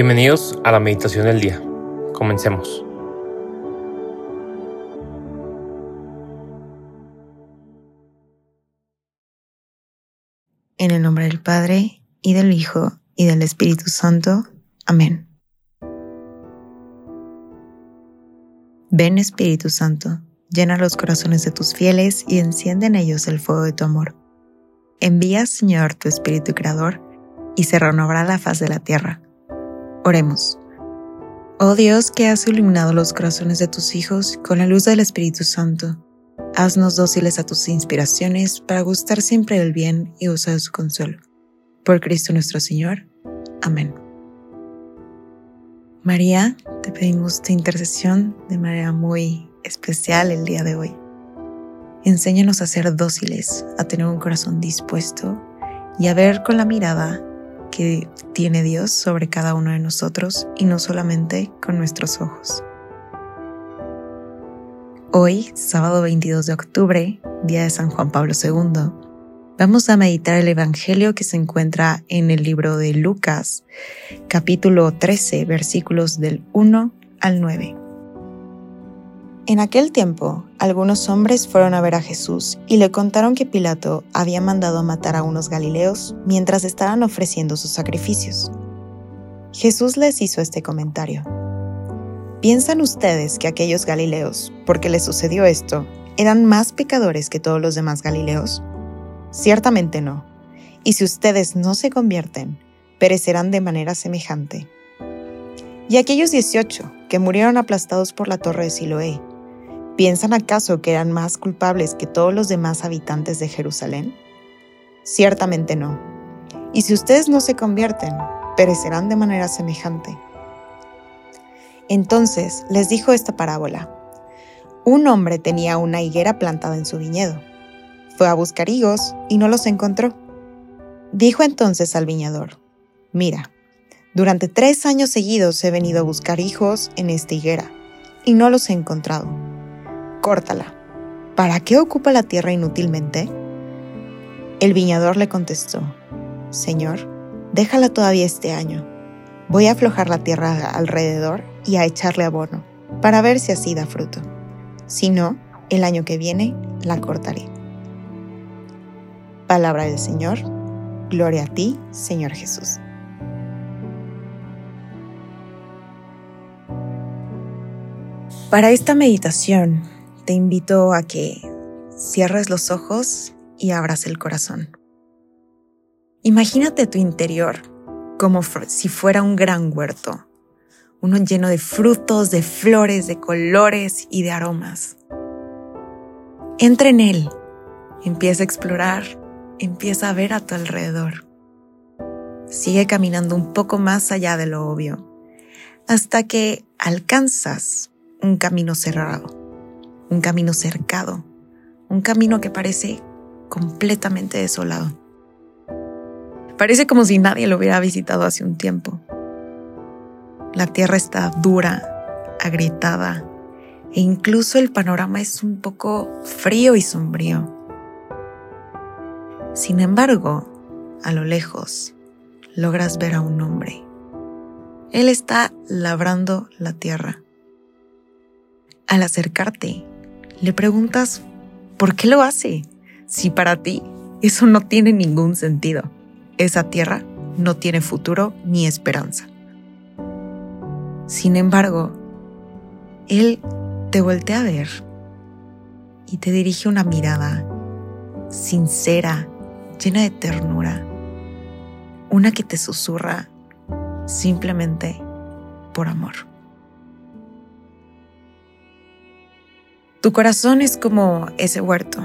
Bienvenidos a la meditación del día. Comencemos. En el nombre del Padre, y del Hijo, y del Espíritu Santo. Amén. Ven Espíritu Santo, llena los corazones de tus fieles y enciende en ellos el fuego de tu amor. Envía, Señor, tu Espíritu Creador, y se renovará la faz de la tierra. Oremos. Oh Dios que has iluminado los corazones de tus hijos con la luz del Espíritu Santo, haznos dóciles a tus inspiraciones para gustar siempre del bien y de su consuelo. Por Cristo nuestro Señor. Amén. María, te pedimos tu intercesión de manera muy especial el día de hoy. Enséñanos a ser dóciles, a tener un corazón dispuesto y a ver con la mirada que tiene Dios sobre cada uno de nosotros y no solamente con nuestros ojos. Hoy, sábado 22 de octubre, día de San Juan Pablo II, vamos a meditar el Evangelio que se encuentra en el libro de Lucas, capítulo 13, versículos del 1 al 9. En aquel tiempo, algunos hombres fueron a ver a Jesús y le contaron que Pilato había mandado matar a unos galileos mientras estaban ofreciendo sus sacrificios. Jesús les hizo este comentario. ¿Piensan ustedes que aquellos galileos, porque les sucedió esto, eran más pecadores que todos los demás galileos? Ciertamente no. Y si ustedes no se convierten, perecerán de manera semejante. Y aquellos 18 que murieron aplastados por la torre de Siloé, ¿Piensan acaso que eran más culpables que todos los demás habitantes de Jerusalén? Ciertamente no. Y si ustedes no se convierten, perecerán de manera semejante. Entonces les dijo esta parábola. Un hombre tenía una higuera plantada en su viñedo. Fue a buscar higos y no los encontró. Dijo entonces al viñador, mira, durante tres años seguidos he venido a buscar hijos en esta higuera y no los he encontrado córtala. ¿Para qué ocupa la tierra inútilmente? El viñador le contestó, Señor, déjala todavía este año. Voy a aflojar la tierra alrededor y a echarle abono, para ver si así da fruto. Si no, el año que viene la cortaré. Palabra del Señor. Gloria a ti, Señor Jesús. Para esta meditación te invito a que cierres los ojos y abras el corazón. Imagínate tu interior como si fuera un gran huerto, uno lleno de frutos, de flores, de colores y de aromas. Entra en él, empieza a explorar, empieza a ver a tu alrededor. Sigue caminando un poco más allá de lo obvio, hasta que alcanzas un camino cerrado un camino cercado, un camino que parece completamente desolado. Parece como si nadie lo hubiera visitado hace un tiempo. La tierra está dura, agrietada, e incluso el panorama es un poco frío y sombrío. Sin embargo, a lo lejos, logras ver a un hombre. Él está labrando la tierra. Al acercarte, le preguntas, ¿por qué lo hace? Si para ti eso no tiene ningún sentido. Esa tierra no tiene futuro ni esperanza. Sin embargo, él te voltea a ver y te dirige una mirada sincera, llena de ternura, una que te susurra simplemente por amor. Tu corazón es como ese huerto.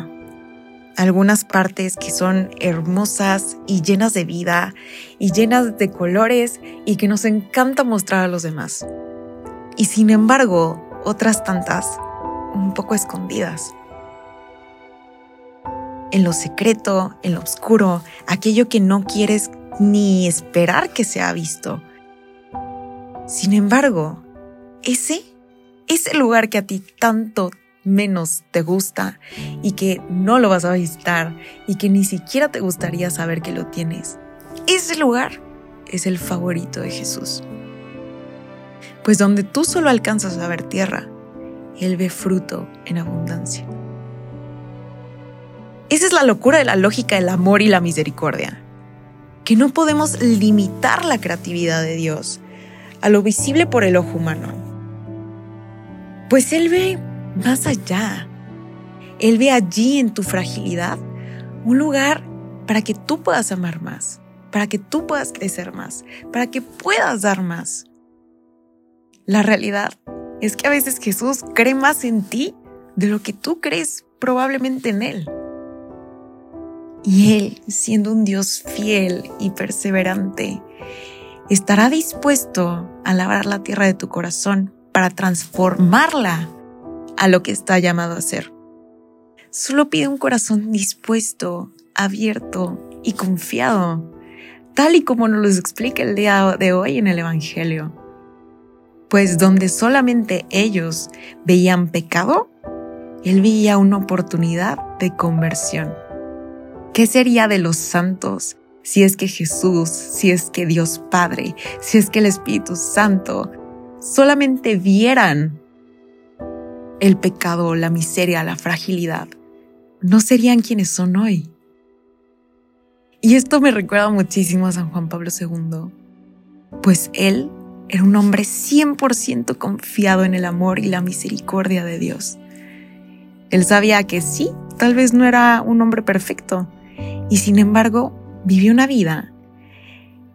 Algunas partes que son hermosas y llenas de vida y llenas de colores y que nos encanta mostrar a los demás. Y sin embargo, otras tantas un poco escondidas. En lo secreto, en lo oscuro, aquello que no quieres ni esperar que sea visto. Sin embargo, ese, ese lugar que a ti tanto, menos te gusta y que no lo vas a visitar y que ni siquiera te gustaría saber que lo tienes. Ese lugar es el favorito de Jesús. Pues donde tú solo alcanzas a ver tierra, Él ve fruto en abundancia. Esa es la locura de la lógica del amor y la misericordia, que no podemos limitar la creatividad de Dios a lo visible por el ojo humano. Pues Él ve más allá. Él ve allí en tu fragilidad un lugar para que tú puedas amar más, para que tú puedas crecer más, para que puedas dar más. La realidad es que a veces Jesús cree más en ti de lo que tú crees probablemente en Él. Y Él, siendo un Dios fiel y perseverante, estará dispuesto a labrar la tierra de tu corazón para transformarla a lo que está llamado a ser. Solo pide un corazón dispuesto, abierto y confiado, tal y como nos lo explica el día de hoy en el Evangelio pues donde solamente ellos veían pecado, él veía una oportunidad de conversión. ¿Qué sería de los santos si es que Jesús, si es que Dios Padre, si es que el Espíritu Santo solamente vieran el pecado, la miseria, la fragilidad? No serían quienes son hoy. Y esto me recuerda muchísimo a San Juan Pablo II, pues él era un hombre 100% confiado en el amor y la misericordia de Dios. Él sabía que sí, tal vez no era un hombre perfecto, y sin embargo vivió una vida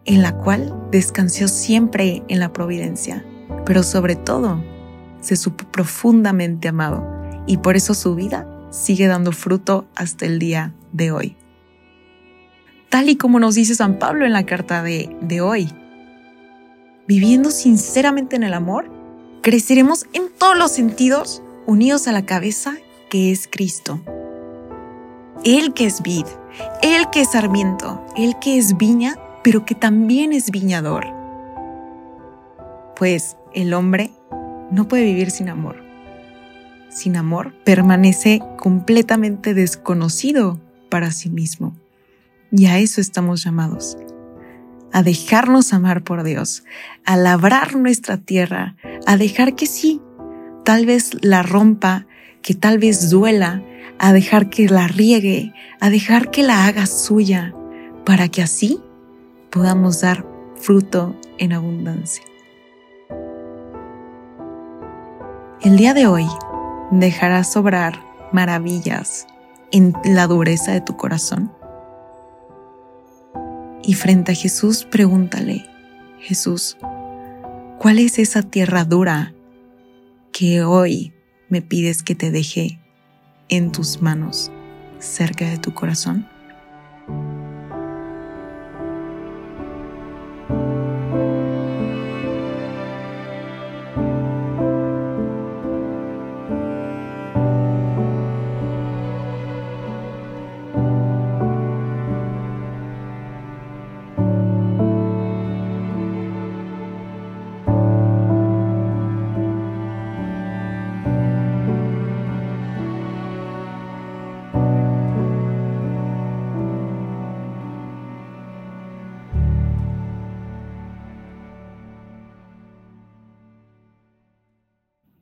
en la cual descansó siempre en la providencia, pero sobre todo se supo profundamente amado, y por eso su vida sigue dando fruto hasta el día de hoy. Tal y como nos dice San Pablo en la carta de, de hoy, viviendo sinceramente en el amor, creceremos en todos los sentidos unidos a la cabeza que es Cristo. Él que es vid, Él que es sarmiento, Él que es viña, pero que también es viñador. Pues el hombre no puede vivir sin amor. Sin amor permanece completamente desconocido para sí mismo. Y a eso estamos llamados, a dejarnos amar por Dios, a labrar nuestra tierra, a dejar que sí, tal vez la rompa, que tal vez duela, a dejar que la riegue, a dejar que la haga suya, para que así podamos dar fruto en abundancia. El día de hoy dejarás sobrar maravillas en la dureza de tu corazón y frente a Jesús pregúntale, Jesús, ¿cuál es esa tierra dura que hoy me pides que te deje en tus manos cerca de tu corazón?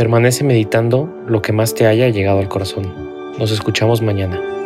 Permanece meditando lo que más te haya llegado al corazón. Nos escuchamos mañana.